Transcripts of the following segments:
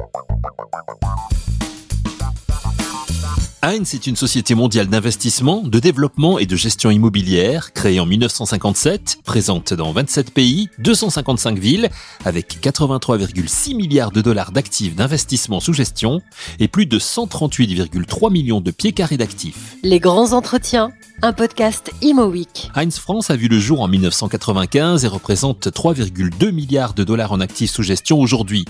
Thank you. Heinz est une société mondiale d'investissement, de développement et de gestion immobilière créée en 1957, présente dans 27 pays, 255 villes, avec 83,6 milliards de dollars d'actifs d'investissement sous gestion et plus de 138,3 millions de pieds carrés d'actifs. Les grands entretiens, un podcast Imo Week. Heinz France a vu le jour en 1995 et représente 3,2 milliards de dollars en actifs sous gestion aujourd'hui.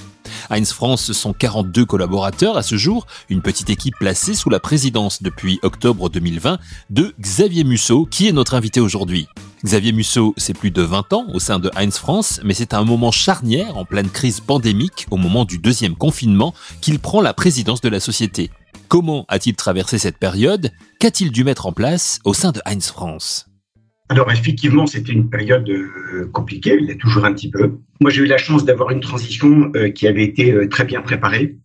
Heinz France sont 42 collaborateurs à ce jour, une petite équipe placée sous la présidence depuis octobre 2020 de Xavier Musso, qui est notre invité aujourd'hui. Xavier Musso, c'est plus de 20 ans au sein de Heinz France, mais c'est à un moment charnière en pleine crise pandémique, au moment du deuxième confinement, qu'il prend la présidence de la société. Comment a-t-il traversé cette période? Qu'a-t-il dû mettre en place au sein de Heinz France? Alors effectivement, c'était une période euh, compliquée, il y a toujours un petit peu. Moi, j'ai eu la chance d'avoir une transition euh, qui avait été euh, très bien préparée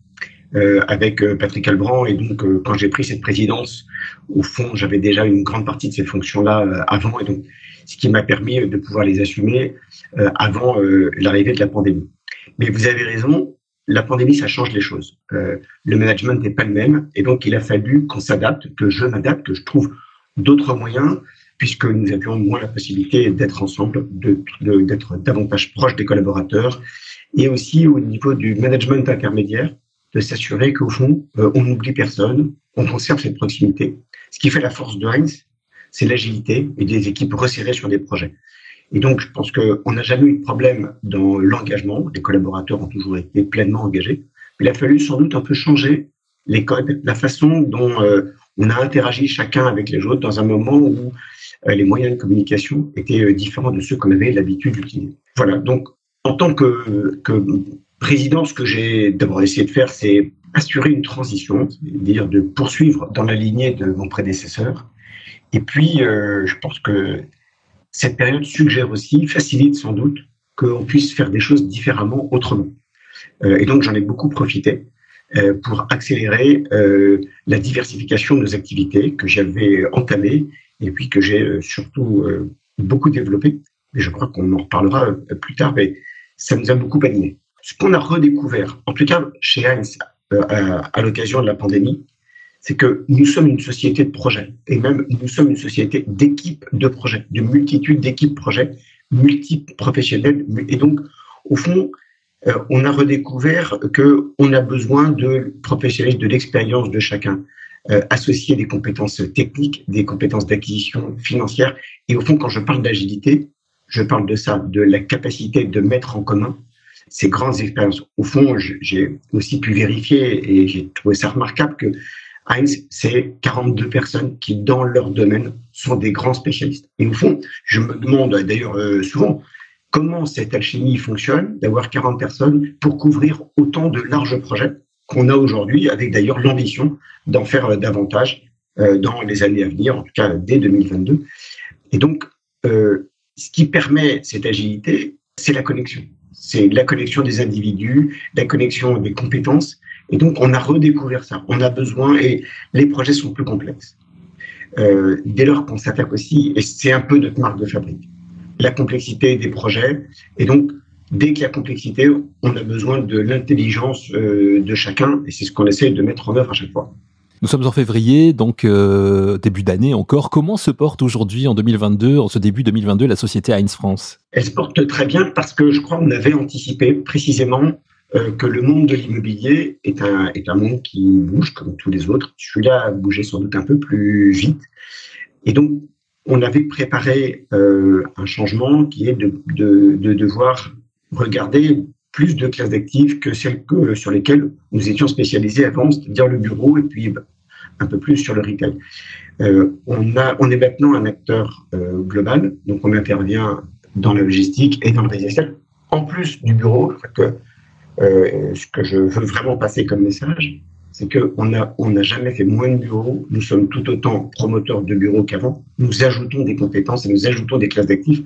avec Patrick Albrand. Et donc, quand j'ai pris cette présidence, au fond, j'avais déjà une grande partie de ces fonctions-là avant. Et donc, ce qui m'a permis de pouvoir les assumer avant l'arrivée de la pandémie. Mais vous avez raison, la pandémie, ça change les choses. le management n'est pas le même. Et donc, il a fallu qu'on s'adapte, que je m'adapte, que je trouve d'autres moyens puisque nous avions moins la possibilité d'être ensemble, d'être davantage proches des collaborateurs, et aussi au niveau du management intermédiaire, de s'assurer qu'au fond, euh, on n'oublie personne, on conserve cette proximité. Ce qui fait la force de Heinz, c'est l'agilité et des équipes resserrées sur des projets. Et donc, je pense qu'on n'a jamais eu de problème dans l'engagement. Les collaborateurs ont toujours été pleinement engagés. Il a fallu sans doute un peu changer les codes, la façon dont euh, on a interagi chacun avec les autres dans un moment où euh, les moyens de communication étaient différents de ceux qu'on avait l'habitude d'utiliser. Voilà, donc en tant que président, ce que j'ai d'abord essayé de faire, c'est assurer une transition, c'est-à-dire de poursuivre dans la lignée de mon prédécesseur. Et puis, euh, je pense que cette période suggère aussi, facilite sans doute, qu'on puisse faire des choses différemment, autrement. Euh, et donc, j'en ai beaucoup profité euh, pour accélérer la diversification de nos activités que j'avais entamées et puis que j'ai surtout beaucoup développé. Et je crois qu'on en reparlera plus tard, mais ça nous a beaucoup animé. Ce qu'on a redécouvert, en tout cas chez Heinz, à, à l'occasion de la pandémie, c'est que nous sommes une société de projets, et même nous sommes une société d'équipes de projets, de multitude d'équipes projets, multiples professionnels. Et donc, au fond, on a redécouvert que on a besoin de professionnels de l'expérience de chacun euh, associer des compétences techniques, des compétences d'acquisition financière. Et au fond, quand je parle d'agilité, je parle de ça, de la capacité de mettre en commun ces grandes expériences. Au fond, j'ai aussi pu vérifier et j'ai trouvé ça remarquable que Heinz, c'est 42 personnes qui, dans leur domaine, sont des grands spécialistes. Et au fond, je me demande d'ailleurs euh, souvent comment cette alchimie fonctionne, d'avoir 40 personnes pour couvrir autant de larges projets qu'on a aujourd'hui, avec d'ailleurs l'ambition d'en faire euh, davantage euh, dans les années à venir, en tout cas dès 2022. Et donc, ce qui permet cette agilité, c'est la connexion. C'est la connexion des individus, la connexion des compétences. Et donc, on a redécouvert ça. On a besoin, et les projets sont plus complexes. Euh, dès lors qu'on s'attaque aussi, et c'est un peu notre marque de fabrique, la complexité des projets. Et donc, dès qu'il y a complexité, on a besoin de l'intelligence euh, de chacun, et c'est ce qu'on essaie de mettre en œuvre à chaque fois. Nous sommes en février, donc euh, début d'année encore. Comment se porte aujourd'hui en 2022, en ce début 2022, la société Heinz France? Elle se porte très bien parce que je crois qu'on avait anticipé précisément euh, que le monde de l'immobilier est un, est un monde qui bouge comme tous les autres. Celui-là a bougé sans doute un peu plus vite. Et donc, on avait préparé euh, un changement qui est de, de, de devoir regarder plus de classes d'actifs que celles que, sur lesquelles nous étions spécialisés avant, c'est-à-dire le bureau et puis bah, un peu plus sur le retail. Euh, on, a, on est maintenant un acteur euh, global, donc on intervient dans la logistique et dans le résidentiel, en plus du bureau. Que, euh, ce que je veux vraiment passer comme message, c'est qu'on n'a on n'a jamais fait moins de bureaux. Nous sommes tout autant promoteurs de bureaux qu'avant. Nous ajoutons des compétences et nous ajoutons des classes d'actifs.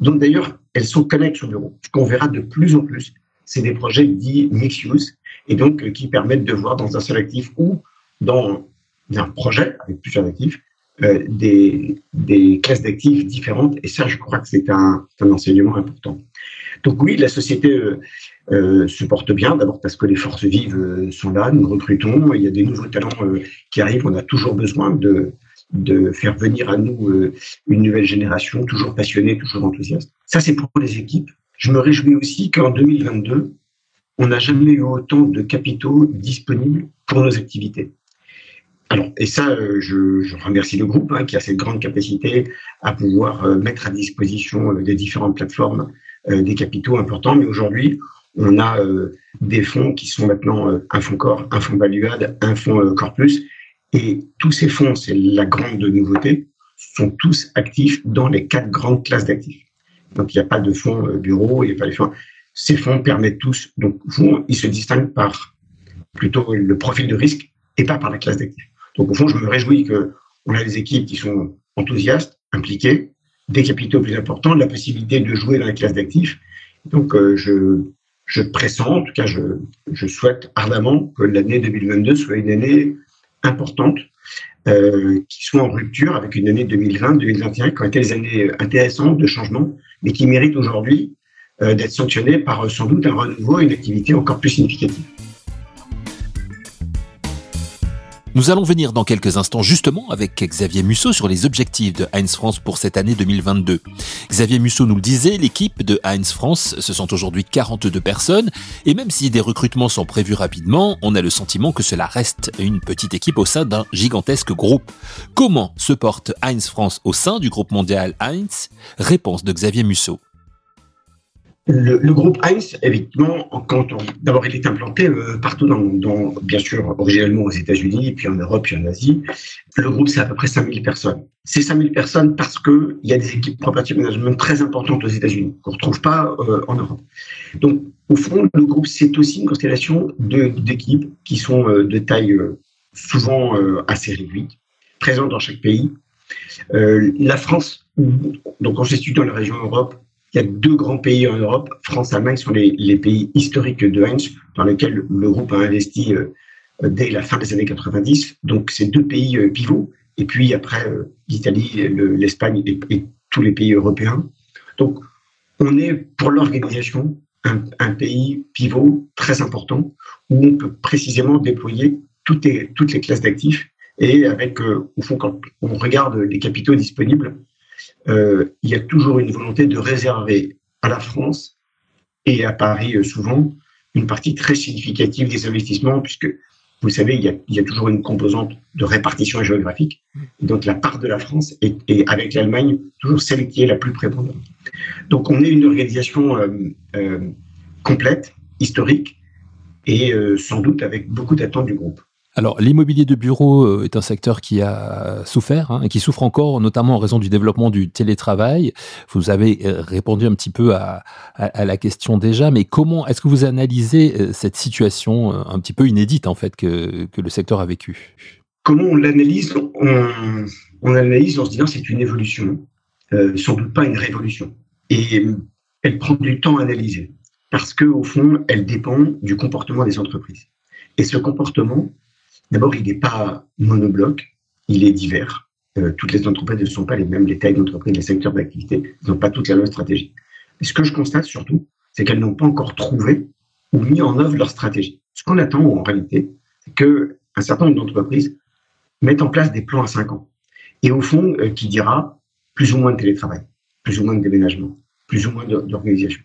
Donc d'ailleurs, elles sont connectées au bureau. Ce qu'on verra de plus en plus, c'est des projets dits mixed use et donc qui permettent de voir dans un seul actif ou dans un projet avec plusieurs actifs euh, des, classes d'actifs différentes. Et ça, je crois que c'est un, enseignement important. Donc oui, la société euh, se porte bien. D'abord parce que les forces vives sont là, nous recrutons, il y a des nouveaux talents qui arrivent. On a toujours besoin de, de faire venir à nous une nouvelle génération, toujours passionnée, toujours enthousiaste. Ça, c'est pour les équipes. Je me réjouis aussi qu'en 2022, on n'a jamais eu autant de capitaux disponibles pour nos activités. Alors, et ça, euh, je, remercie le groupe hein, qui a cette grande capacité à pouvoir euh, mettre à disposition euh, des différentes plateformes des capitaux importants. Mais aujourd'hui, on a des fonds qui sont maintenant un fonds corps, un fonds Valuade, un fonds Corpus. Et tous ces fonds, c'est la grande nouveauté, sont tous actifs dans les quatre grandes classes d'actifs. Donc, il n'y a pas de fonds bureau, il n'y a pas de fonds. Ces fonds permettent tous, donc, ils se distinguent par plutôt le profil de risque et pas par la classe d'actifs. Donc, au fond, je me réjouis qu'on a des équipes qui sont enthousiastes, impliquées, des capitaux plus importants, la possibilité de jouer dans la classe d'actifs. Donc, euh, je, je pressens, en tout cas, je, je souhaite ardemment que l'année 2022 soit une année importante, euh, qui soit en rupture avec une année 2020, 2021, qui ont été des années intéressantes de changement, mais qui méritent aujourd'hui euh, d'être sanctionnées par sans doute un renouveau et une activité encore plus significative. Nous allons venir dans quelques instants justement avec Xavier Musso sur les objectifs de Heinz France pour cette année 2022. Xavier Musso nous le disait, l'équipe de Heinz France, ce sont aujourd'hui 42 personnes, et même si des recrutements sont prévus rapidement, on a le sentiment que cela reste une petite équipe au sein d'un gigantesque groupe. Comment se porte Heinz France au sein du groupe mondial Heinz? Réponse de Xavier Musso. Le, groupe Heinz, effectivement, quand d'abord il est implanté euh, partout dans, bien sûr, originellement aux États-Unis, puis en Europe, puis en Asie. Le groupe, c'est à peu près 5000 personnes. C'est 5000 personnes parce que il y a des équipes property management très importantes aux États-Unis qu'on retrouve pas euh, en Europe. Donc, au fond, le groupe, c'est aussi une constellation d'équipes qui sont euh, de taille souvent assez réduite, présentes dans chaque pays. la France, donc on se situe dans la région Europe, il y a deux grands pays en Europe, France et Allemagne, sont les, pays historiques de Heinz, dans lesquels le groupe a investi euh, dès la fin des années 90. Donc, c'est deux pays euh, pivots. Et puis après, euh, l'Italie, l'Espagne et, tous les pays européens. Donc, on est pour l'organisation un, pays pivot très important où on peut précisément déployer toutes les, classes d'actifs et avec, au fond, quand on regarde les capitaux disponibles, il y a toujours une volonté de réserver à la France et à Paris euh, souvent une partie très significative des investissements, puisque vous savez, il y, a, toujours une composante de répartition géographique. donc la part de la France est, avec l'Allemagne toujours celle qui est la plus prépondérante. Donc on est une organisation euh, complète, historique, et sans doute avec beaucoup d'attentes du groupe. Alors, l'immobilier de bureau euh, est un secteur qui a souffert hein, et qui souffre encore, notamment en raison du développement du télétravail. Vous avez euh, répondu un petit peu à, la question déjà, mais comment est-ce que vous analysez euh, cette situation un petit peu inédite en fait que, le secteur a vécu? Comment on l'analyse? On, on, analyse en se disant c'est une évolution, sans doute pas une révolution, et elle prend du temps à analyser parce que au fond, elle dépend du comportement des entreprises. Et ce comportement, D'abord, il n'est pas monobloc, il est divers. Euh, toutes les entreprises ne sont pas les mêmes, les tailles d'entreprise, les secteurs d'activité n'ont pas toutes la même stratégie. Et ce que je constate surtout, c'est qu'elles n'ont pas encore trouvé ou mis en œuvre leur stratégie. Ce qu'on attend en réalité, c'est qu'un certain nombre d'entreprises mettent en place des plans à cinq ans. Et au fond, euh, qui dira plus ou moins de télétravail, plus ou moins de déménagement, plus ou moins d'organisation,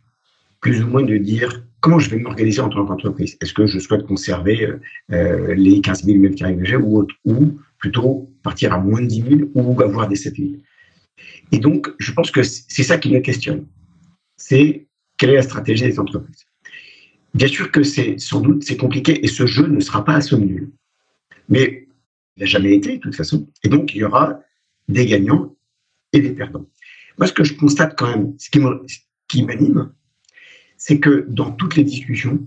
plus ou moins de dire comment je vais m'organiser en tant qu'entreprise Est-ce que je souhaite conserver euh, les 15 000 mètres carrés que ou, ou plutôt partir à moins de 10 000 ou avoir des 7 000 Et donc, je pense que c'est ça qui me questionne. C'est quelle est la stratégie des entreprises? Bien sûr que c'est sans doute c'est compliqué et ce jeu ne sera pas à somme nulle. Mais il n'a jamais été de toute façon. Et donc, il y aura des gagnants et des perdants. Moi, ce que je constate quand même, ce qui m'anime, c'est que dans toutes les discussions,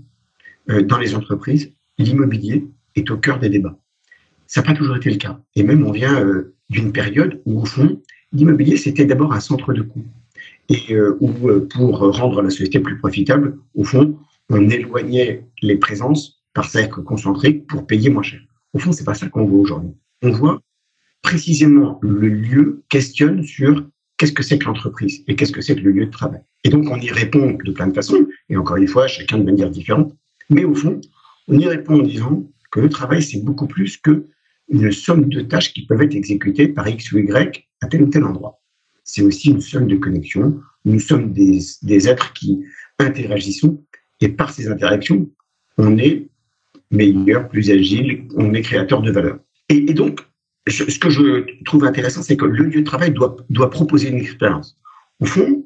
euh, dans les entreprises, l'immobilier est au cœur des débats. Ça n'a pas toujours été le cas. Et même on vient euh, d'une période où, au fond, l'immobilier, c'était d'abord un centre de coût. Et euh, où, pour rendre la société plus profitable, au fond, on éloignait les présences par cercle concentrique pour payer moins cher. Au fond, c'est pas ça qu'on voit aujourd'hui. On voit précisément le lieu questionne sur qu'est-ce que c'est que l'entreprise et qu'est-ce que c'est que le lieu de travail. Et donc, on y répond de plein de façons. Et encore une fois, chacun de manière différente. Mais au fond, on y répond en disant que le travail, c'est beaucoup plus que une somme de tâches qui peuvent être exécutées par X ou Y à tel ou tel endroit. C'est aussi une somme de connexions. Nous sommes des, êtres qui interagissons et par ces interactions, on est meilleur, plus agile, on est créateur de valeur. Et, donc, ce que je trouve intéressant, c'est que le lieu de travail doit proposer une expérience. Au fond,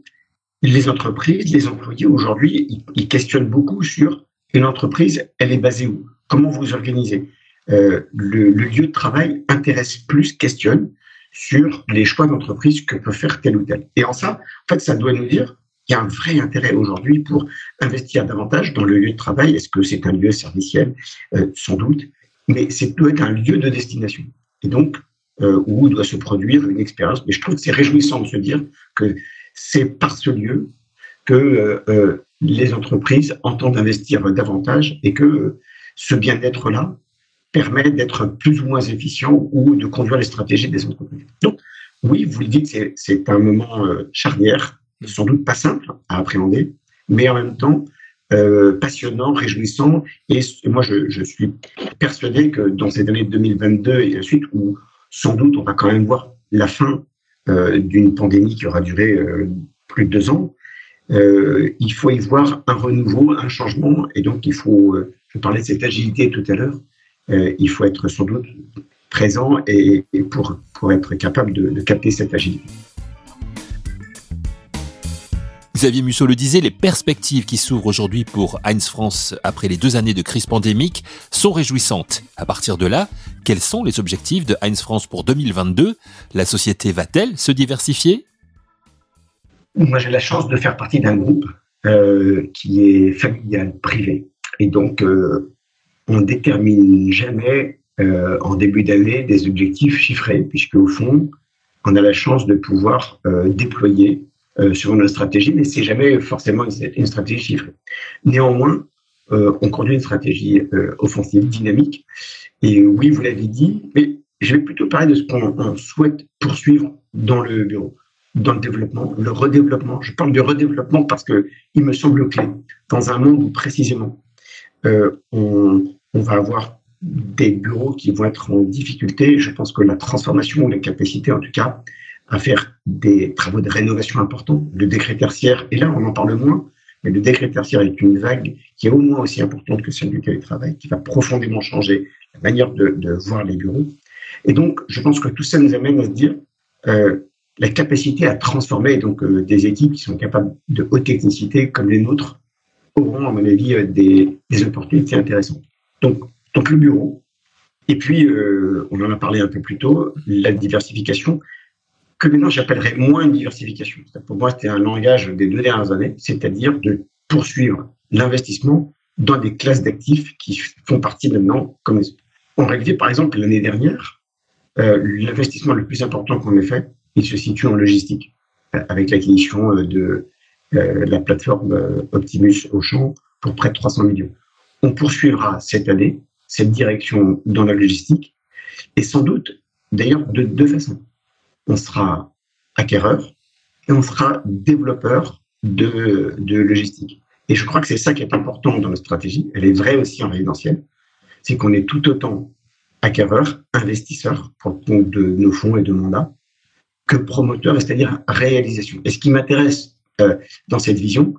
les entreprises, les employés aujourd'hui, ils, questionnent beaucoup sur une entreprise, elle est basée où? Comment vous organisez? Euh, le, le, lieu de travail intéresse plus, questionne sur les choix d'entreprise que peut faire tel ou tel. Et en ça, en fait, ça doit nous dire il y a un vrai intérêt aujourd'hui pour investir davantage dans le lieu de travail. Est-ce que c'est un lieu serviciel? Euh, Sans doute, mais c'est doit être un lieu de destination. Et donc, euh, où doit se produire une expérience. Mais je trouve que c'est réjouissant de se dire que c'est par ce lieu que euh, euh les entreprises entendent investir davantage et que ce bien-être-là permet d'être plus ou moins efficient ou de conduire les stratégies des entreprises. Donc, oui, vous le dites, c'est un moment euh, charnière sans doute pas simple à appréhender, mais en même temps euh, passionnant, réjouissant. Et moi, je, je, suis persuadé que dans cette année 2022 et ensuite, où sans doute on va quand même voir la fin euh, d'une pandémie qui aura duré euh, plus de deux ans, euh, il faut y voir un renouveau, un changement. Et donc, il faut, euh, je parlais de cette agilité tout à l'heure, euh, il faut être sans doute présent et, pour, pour être capable de capter cette agilité. Xavier Musso le disait, les perspectives qui s'ouvrent aujourd'hui pour Heinz France après les deux années de crise pandémique sont réjouissantes. À partir de là, quels sont les objectifs de Heinz France pour 2022 La société va-t-elle se diversifier? Moi, j'ai la chance de faire partie d'un groupe euh, qui est familial, privé. Et donc, euh, on ne détermine jamais euh, en début d'année des objectifs chiffrés, puisque au fond, on a la chance de pouvoir déployer sur notre stratégie, mais c'est jamais forcément une, stratégie chiffrée. Néanmoins, euh, on conduit une stratégie euh, offensive, dynamique. Et oui, vous l'avez dit, mais je vais plutôt parler de ce qu'on souhaite poursuivre dans le bureau, dans le développement, le redéveloppement. Je parle de redéveloppement parce que il me semble clé dans un monde où précisément euh, on, on va avoir des bureaux qui vont être en difficulté. Je pense que la transformation, la capacité en tout cas, à faire des travaux de rénovation importants. Le décret tertiaire, et là on en parle moins, mais le décret tertiaire est une vague qui est au moins aussi importante que celle du télétravail, qui va profondément changer la manière de, voir les bureaux. Et donc, je pense que tout ça nous amène à se dire euh, la capacité à transformer donc euh, des équipes qui sont capables de haute technicité comme les nôtres auront, à mon avis, euh, des, des, opportunités intéressantes. Donc, donc le bureau. Et puis, on en a parlé un peu plus tôt, la diversification que maintenant j'appellerais moins une diversification. Pour moi, c'était un langage des deux dernières années, c'est-à-dire de poursuivre l'investissement dans des classes d'actifs qui font partie maintenant comme en réalité, par exemple, l'année dernière, euh, l'investissement le plus important qu'on ait fait, il se situe en logistique, euh, avec l'acquisition euh, de la plateforme Optimus Auchan pour près de 300 millions. On poursuivra cette année cette direction dans la logistique, et sans doute, d'ailleurs, de deux façons on sera acquéreur et on sera développeur de, de logistique. Et je crois que c'est ça qui est important dans notre stratégie. Elle est vraie aussi en résidentiel. C'est qu'on est tout autant acquéreur, investisseur pour le compte de nos fonds et de mandats que promoteur, c'est-à-dire réalisation. Et ce qui m'intéresse euh, dans cette vision,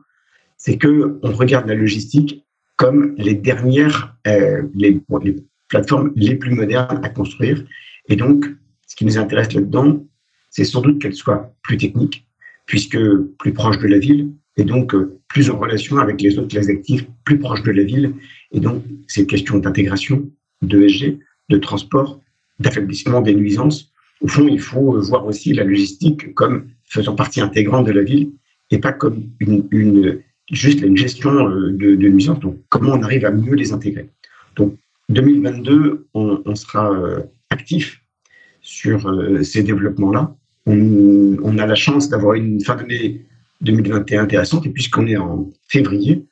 c'est que on regarde la logistique comme les dernières, euh, les, les plateformes les plus modernes à construire. Et donc, ce qui nous intéresse là-dedans, c'est sans doute qu'elle soit plus technique, puisque plus proche de la ville, et donc euh, plus en relation avec les autres classes actives, plus proche de la ville. Et donc, c'est question d'intégration, d'ESG, de transport, d'affaiblissement des nuisances. Au fond, il faut voir aussi la logistique comme faisant partie intégrante de la ville et pas comme une, juste une gestion euh, de, nuisances. Donc, comment on arrive à mieux les intégrer? Donc, 2022, on, on sera euh, actif sur ces développements-là on, a la chance d'avoir une fin d'année 2021 intéressante. Et puisqu'on est en février,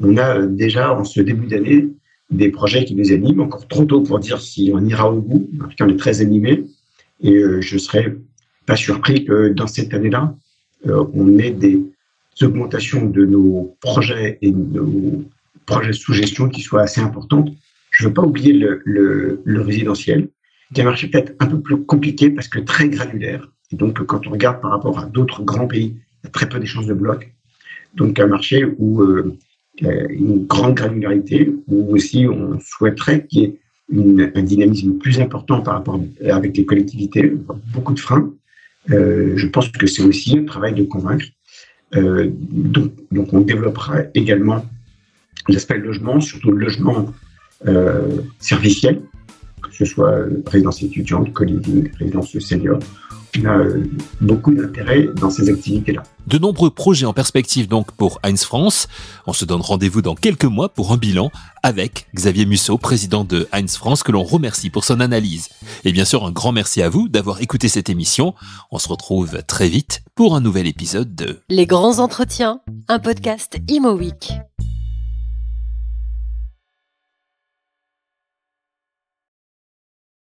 on a déjà en ce début d'année des projets qui nous animent. Encore trop tôt pour dire si on ira au bout. En tout cas, on est très animé. Et euh, je serais pas surpris que dans cette année-là, euh, on ait des augmentations de nos projets et nos projets sous gestion qui soient assez importantes. Je ne veux pas oublier le, le, le résidentiel, qui est un marché peut-être un peu plus compliqué parce que très granulaire. Et donc, quand on regarde par rapport à d'autres grands pays, il y a très peu d'échanges de blocs. Donc, un marché où euh, il y a une grande granularité, où aussi on souhaiterait qu'il y ait une, un dynamisme plus important par rapport avec les collectivités, beaucoup de freins. Euh, je pense que c'est aussi un travail de convaincre. Euh, donc, donc, on développera également l'aspect logement, surtout le logement euh, serviciel, que ce soit résidence étudiante, co-living, résidence senior. On a euh, beaucoup d'intérêt dans ces activités-là. De nombreux projets en perspective donc pour Heinz France. On se donne rendez-vous dans quelques mois pour un bilan avec Xavier Musso, président de Heinz France, que l'on remercie pour son analyse. Et bien sûr, un grand merci à vous d'avoir écouté cette émission. On se retrouve très vite pour un nouvel épisode de Les grands entretiens, un podcast Imo Week.